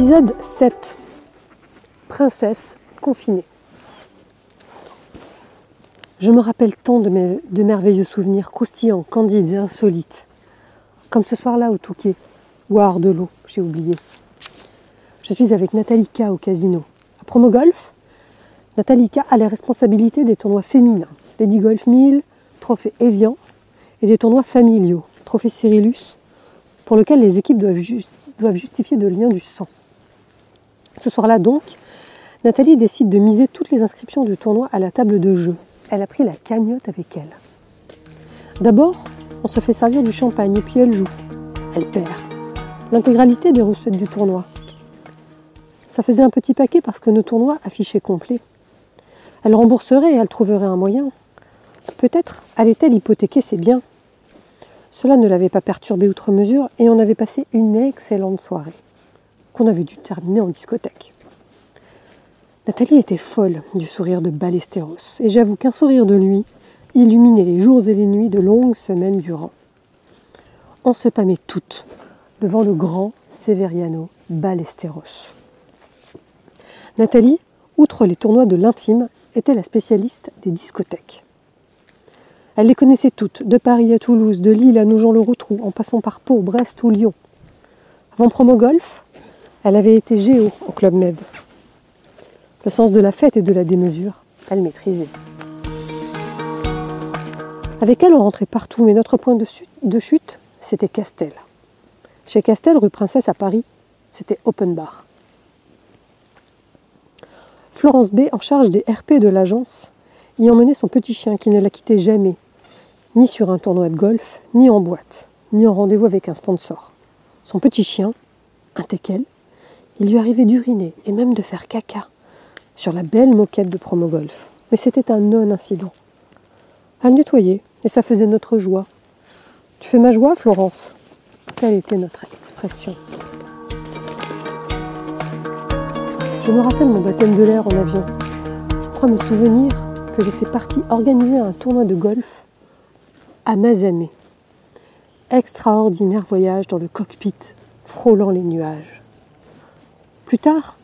Épisode 7 Princesse confinée. Je me rappelle tant de, merveilleux souvenirs croustillants, candides et insolites. Comme ce soir-là au Touquet, ou à Ardelot, j'ai oublié. Je suis avec Nathalie K au casino. À Promo Golf, Nathalie K a les responsabilités des tournois féminins, Lady Golf 1000, Trophée Evian, et des tournois familiaux, Trophée Cyrillus, pour lesquels les équipes doivent justifier de liens du sang. Ce soir-là donc, Nathalie décide de miser toutes les inscriptions du tournoi à la table de jeu. Elle a pris la cagnotte avec elle. D'abord, on se fait servir du champagne et puis elle joue. Elle perd. L'intégralité des recettes du tournoi. Ça faisait un petit paquet parce que nos tournois affichaient complet. Elle rembourserait et elle trouverait un moyen. Peut-être allait-elle hypothéquer ses biens. Cela ne l'avait pas perturbée outre mesure et on avait passé une excellente soirée qu'on avait dû terminer en discothèque. Nathalie était folle du sourire de Ballesteros, et j'avoue qu'un sourire de lui illuminait les jours et les nuits de longues semaines durant. On se pâmait toutes devant le grand Severiano Ballesteros. Nathalie, outre les tournois de l'intime, était la spécialiste des discothèques. Elle les connaissait toutes, de Paris à Toulouse, de Lille à Nogent-le-Rotrou, en passant par Pau, Brest ou Lyon. Avant promo golf, elle avait été géo au Club Med. Le sens de la fête et de la démesure, elle maîtrisait. Avec elle, on rentrait partout, mais notre point de chute, c'était Castel. Chez Castel, rue Princesse à Paris, c'était open bar. Florence B, en charge des RP de l'agence, y emmenait son petit chien qui ne la quittait jamais, ni sur un tournoi de golf, ni en boîte, ni en rendez-vous avec un sponsor. Son petit chien, un teckel, il lui arrivait d'uriner et même de faire caca sur la belle moquette de promo golf. Mais c'était un non-incident. Elle nettoyer, et ça faisait notre joie. Tu fais ma joie, Florence Telle était notre expression? Je me rappelle mon baptême de l'air en avion. Je crois me souvenir que j'étais partie organiser un tournoi de golf à Mazamé. Extraordinaire voyage dans le cockpit, frôlant les nuages. Plus tard,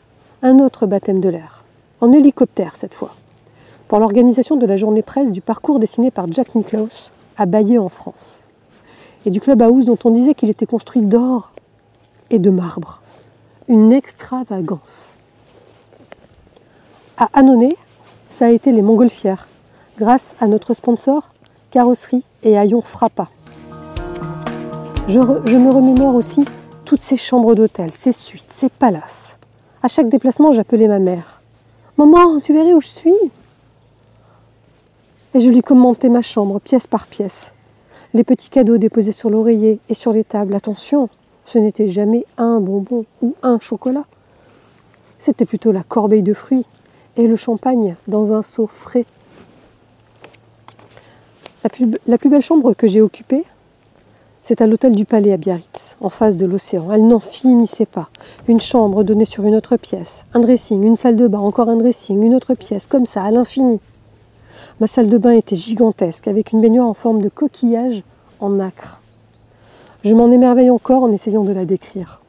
un autre baptême de l'air, en hélicoptère cette fois, pour l'organisation de la journée presse du parcours dessiné par Jack Nicklaus à Baillé en France, et du club house dont on disait qu'il était construit d'or et de marbre. Une extravagance. À Annonay, ça a été les montgolfières, grâce à notre sponsor Carrosserie et Haillon Frappa. Je me remémore aussi toutes ces chambres d'hôtel, ces suites, ces palaces à chaque déplacement, j'appelais ma mère. Maman, tu verrais où je suis? Et je lui commentais ma chambre, pièce par pièce. Les petits cadeaux déposés sur l'oreiller et sur les tables. Attention, ce n'était jamais un bonbon ou un chocolat. C'était plutôt la corbeille de fruits et le champagne dans un seau frais. La plus, belle chambre que j'ai occupée, c'est à l'hôtel du Palais à Biarritz, en face de l'océan. Elle n'en finissait pas. Une chambre donnée sur une autre pièce, un dressing, une salle de bain, encore un dressing, une autre pièce, comme ça, à l'infini. Ma salle de bain était gigantesque, avec une baignoire en forme de coquillage en nacre. Je m'en émerveille encore en essayant de la décrire.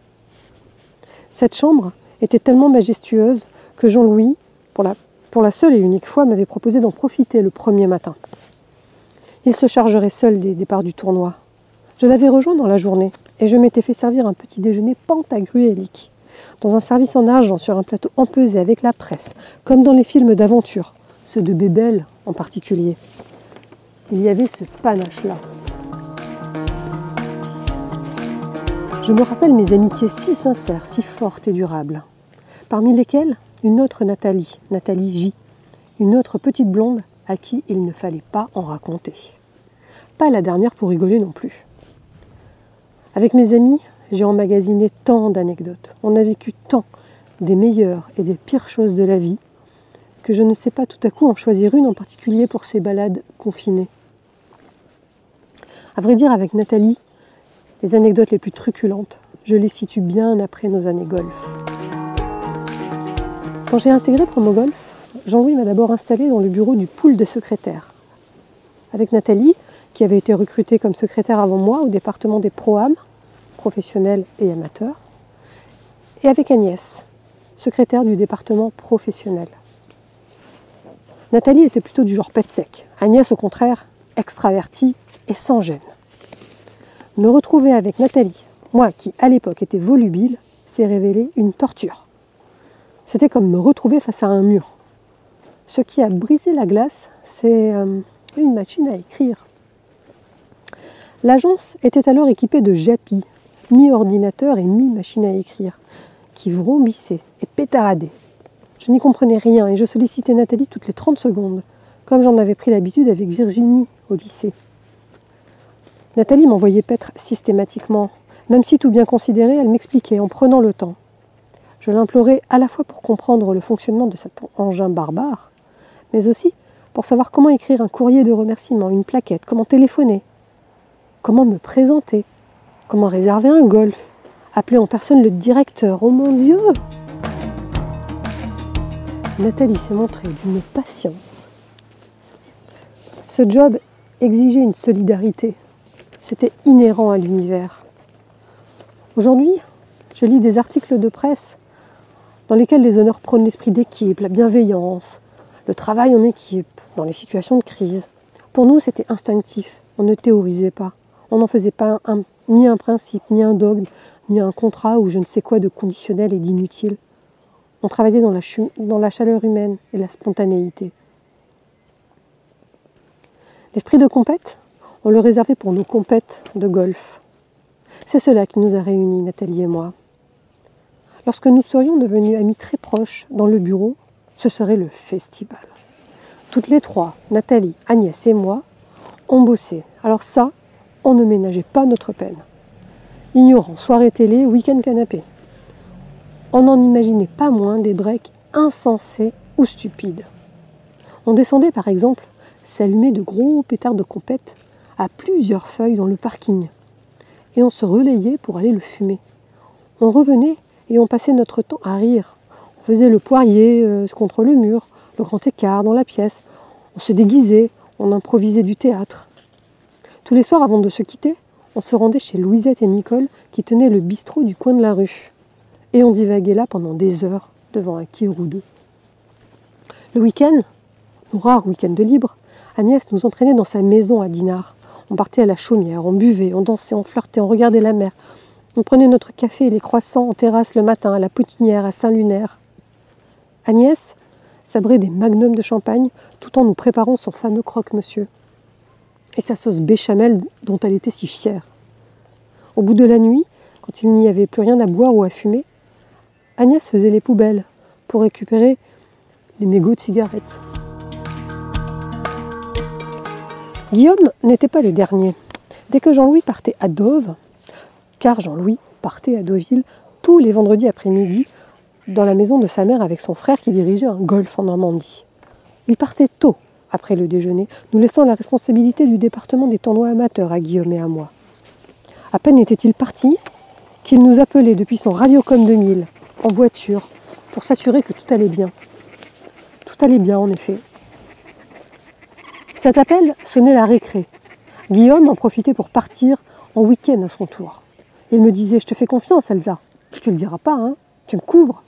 Cette chambre était tellement majestueuse que Jean-Louis, pour la, pour la seule et unique fois, m'avait proposé d'en profiter le premier matin. Il se chargerait seul des départs du tournoi, je l'avais rejoint dans la journée et je m'étais fait servir un petit déjeuner pantagruélique, dans un service en argent sur un plateau empesé avec la presse, comme dans les films d'aventure, ceux de Bébel en particulier. Il y avait ce panache-là. Je me rappelle mes amitiés si sincères, si fortes et durables, parmi lesquelles une autre Nathalie, Nathalie J, une autre petite blonde à qui il ne fallait pas en raconter. Pas la dernière pour rigoler non plus. Avec mes amis, j'ai emmagasiné tant d'anecdotes. On a vécu tant des meilleures et des pires choses de la vie que je ne sais pas tout à coup en choisir une en particulier pour ces balades confinées. À vrai dire, avec Nathalie, les anecdotes les plus truculentes, je les situe bien après nos années golf. Quand j'ai intégré Promo Golf, Jean-Louis m'a d'abord installé dans le bureau du pool de secrétaires. Avec Nathalie, qui avait été recrutée comme secrétaire avant moi au département des ProAm, professionnels et amateurs, et avec Agnès, secrétaire du département professionnel. Nathalie était plutôt du genre pet sec, Agnès au contraire extravertie et sans gêne. Me retrouver avec Nathalie, moi qui à l'époque était volubile, s'est révélé une torture. C'était comme me retrouver face à un mur. Ce qui a brisé la glace, c'est euh, une machine à écrire. L'agence était alors équipée de JAPI, mi-ordinateur et mi-machine à écrire, qui vrombissaient et pétaradaient. Je n'y comprenais rien et je sollicitais Nathalie toutes les 30 secondes, comme j'en avais pris l'habitude avec Virginie au lycée. Nathalie m'envoyait paître systématiquement, même si tout bien considéré, elle m'expliquait en prenant le temps. Je l'implorais à la fois pour comprendre le fonctionnement de cet engin barbare, mais aussi pour savoir comment écrire un courrier de remerciement, une plaquette, comment téléphoner, comment me présenter, comment réserver un golf, appeler en personne le directeur. Oh mon Dieu Nathalie s'est montrée d'une patience. Ce job exigeait une solidarité. C'était inhérent à l'univers. Aujourd'hui, je lis des articles de presse dans lesquels les honneurs prônent l'esprit d'équipe, la bienveillance, le travail en équipe, dans les situations de crise. Pour nous, c'était instinctif. On ne théorisait pas. On n'en faisait pas ni un principe, ni un dogme, ni un contrat ou je ne sais quoi de conditionnel et d'inutile. On travaillait dans la, dans la chaleur humaine et la spontanéité. L'esprit de compète, on le réservait pour nos compètes de golf. C'est cela qui nous a réunis, Nathalie et moi. Lorsque nous serions devenus amis très proches dans le bureau, ce serait le festival. Toutes les trois, Nathalie, Agnès et moi, on bossé. Alors ça, on ne ménageait pas notre peine. Ignorant soirée télé, week-end canapé. On n'en imaginait pas moins des breaks insensés ou stupides. On descendait par exemple s'allumer de gros pétards de compète à plusieurs feuilles dans le parking. Et on se relayait pour aller le fumer. On revenait et on passait notre temps à rire. On faisait le poirier euh, contre le mur, le grand écart dans la pièce. On se déguisait, on improvisait du théâtre. Tous les soirs avant de se quitter, on se rendait chez Louisette et Nicole qui tenaient le bistrot du coin de la rue. Et on divaguait là pendant des heures devant un deux. Le week-end, nos rares week-ends de libre, Agnès nous entraînait dans sa maison à Dinard. On partait à la chaumière, on buvait, on dansait, on flirtait, on regardait la mer. On prenait notre café et les croissants en terrasse le matin à la Potinière, à Saint-Lunaire. Agnès sabrait des magnums de champagne tout en nous préparant son fameux croque-monsieur et sa sauce béchamel dont elle était si fière. Au bout de la nuit, quand il n'y avait plus rien à boire ou à fumer, Agnès faisait les poubelles pour récupérer les mégots de cigarettes. Guillaume n'était pas le dernier. Dès que Jean-Louis partait à Dove, car Jean-Louis partait à Deauville tous les vendredis après-midi dans la maison de sa mère avec son frère qui dirigeait un golf en Normandie. Il partait tôt après le déjeuner, nous laissant la responsabilité du département des tournois amateurs à Guillaume et à moi. À peine était-il parti qu'il nous appelait depuis son Radiocom 2000 en voiture pour s'assurer que tout allait bien. Tout allait bien en effet. Cet appel sonnait la récré. Guillaume en profitait pour partir en week-end à son tour. Il me disait Je te fais confiance, Elsa. Tu le diras pas, hein Tu me couvres.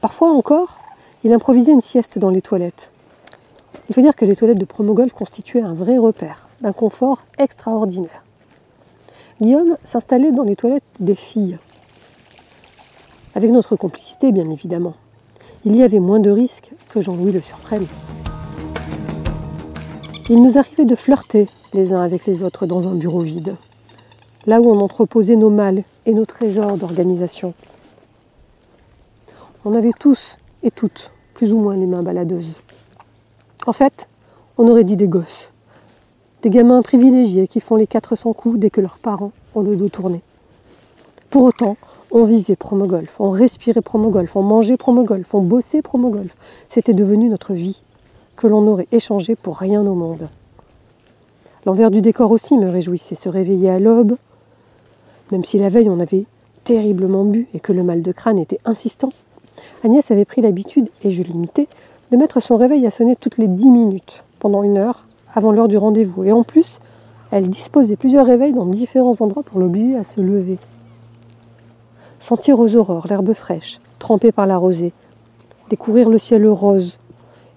Parfois encore, il improvisait une sieste dans les toilettes. Il faut dire que les toilettes de Promogolf constituaient un vrai repère, d'un confort extraordinaire. Guillaume s'installait dans les toilettes des filles, avec notre complicité bien évidemment. Il y avait moins de risques que Jean-Louis le surprenne. Il nous arrivait de flirter les uns avec les autres dans un bureau vide. là où on entreposait nos mâles et nos trésors d'organisation. On avait tous et toutes plus ou moins les mains baladeuses. En fait, on aurait dit des gosses, des gamins privilégiés qui font les 400 coups dès que leurs parents ont le dos tourné. Pour autant, on vivait promogolf, on respirait promogolf, on mangeait promogolf, on bossait promogolf. C'était devenu notre vie, que l'on aurait échangé pour rien au monde. L'envers du décor aussi me réjouissait, se réveiller à l'aube, même si la veille on avait terriblement bu et que le mal de crâne était insistant. Agnès avait pris l'habitude, et je l'imitais, de mettre son réveil à sonner toutes les dix minutes, pendant une heure, avant l'heure du rendez-vous. Et en plus, elle disposait plusieurs réveils dans différents endroits pour l'obliger à se lever. Sentir aux aurores l'herbe fraîche, trempée par la rosée, découvrir le ciel rose,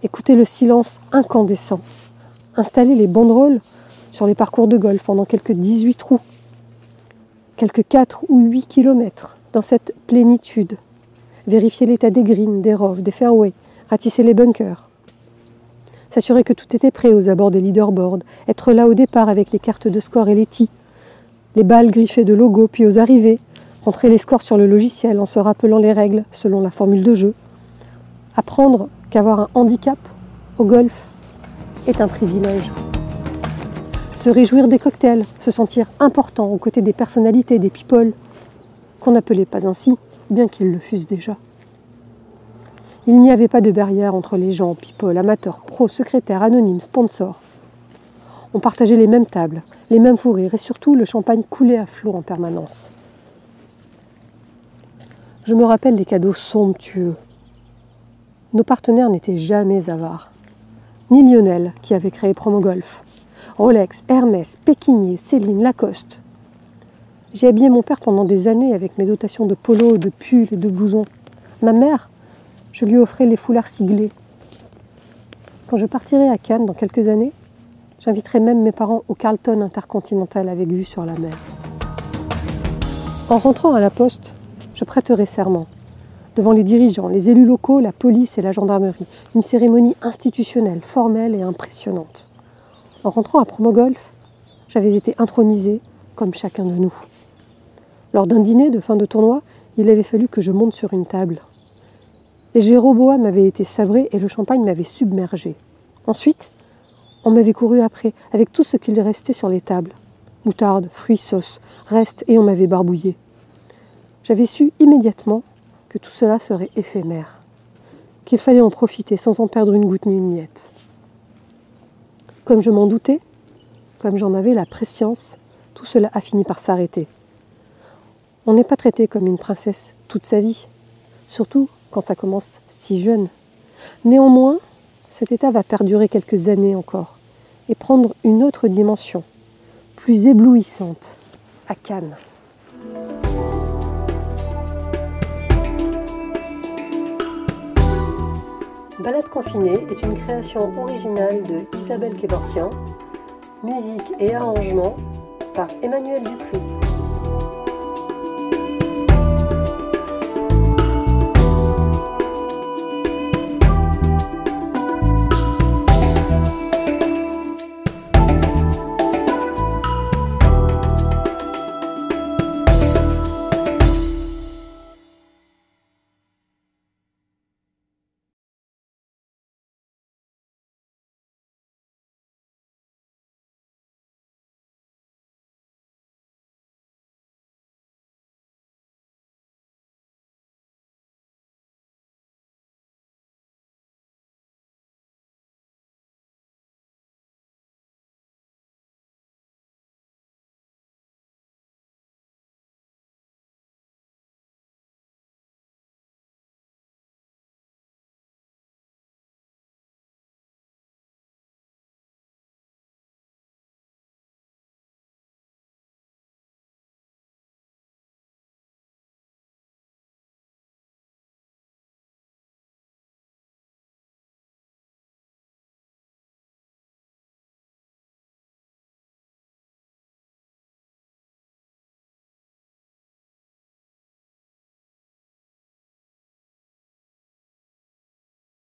écouter le silence incandescent, installer les banderoles sur les parcours de golf pendant quelques 18 trous, quelques 4 ou 8 kilomètres dans cette plénitude, vérifier l'état des greens, des roves, des fairways, ratisser les bunkers, s'assurer que tout était prêt aux abords des leaderboards, être là au départ avec les cartes de score et les tis, les balles griffées de logo, puis aux arrivées, rentrer les scores sur le logiciel en se rappelant les règles selon la formule de jeu, apprendre qu'avoir un handicap au golf est un privilège. Se réjouir des cocktails, se sentir important aux côtés des personnalités, des people, qu'on n'appelait pas ainsi, bien qu'ils le fussent déjà. Il n'y avait pas de barrière entre les gens, people, amateurs, pros, secrétaires, anonymes, sponsors. On partageait les mêmes tables, les mêmes fous rires et surtout le champagne coulait à flot en permanence. Je me rappelle les cadeaux somptueux. Nos partenaires n'étaient jamais avares. Ni Lionel, qui avait créé Promogolf. Rolex, Hermès, Pékinier, Céline, Lacoste. J'ai habillé mon père pendant des années avec mes dotations de polo, de pulls et de blousons. Ma mère, je lui offrais les foulards siglés. Quand je partirai à Cannes dans quelques années, j'inviterai même mes parents au Carlton Intercontinental avec vue sur la mer. En rentrant à la poste, je prêterai serment. Devant les dirigeants, les élus locaux, la police et la gendarmerie. Une cérémonie institutionnelle, formelle et impressionnante. En rentrant à Promogolf, j'avais été intronisé comme chacun de nous. Lors d'un dîner de fin de tournoi, il avait fallu que je monte sur une table. Les Jéroboam m'avaient été sabrés et le champagne m'avait submergé. Ensuite, on m'avait couru après, avec tout ce qu'il restait sur les tables. Moutarde, fruits, sauce, reste, et on m'avait barbouillé. J'avais su immédiatement que tout cela serait éphémère, qu'il fallait en profiter sans en perdre une goutte ni une miette. Comme je m'en doutais, comme j'en avais la prescience, tout cela a fini par s'arrêter. On n'est pas traité comme une princesse toute sa vie, surtout quand ça commence si jeune. Néanmoins, cet état va perdurer quelques années encore et prendre une autre dimension, plus éblouissante, à Cannes. Balade confinée est une création originale de Isabelle Kevorkian, musique et arrangement par Emmanuel Dupuis.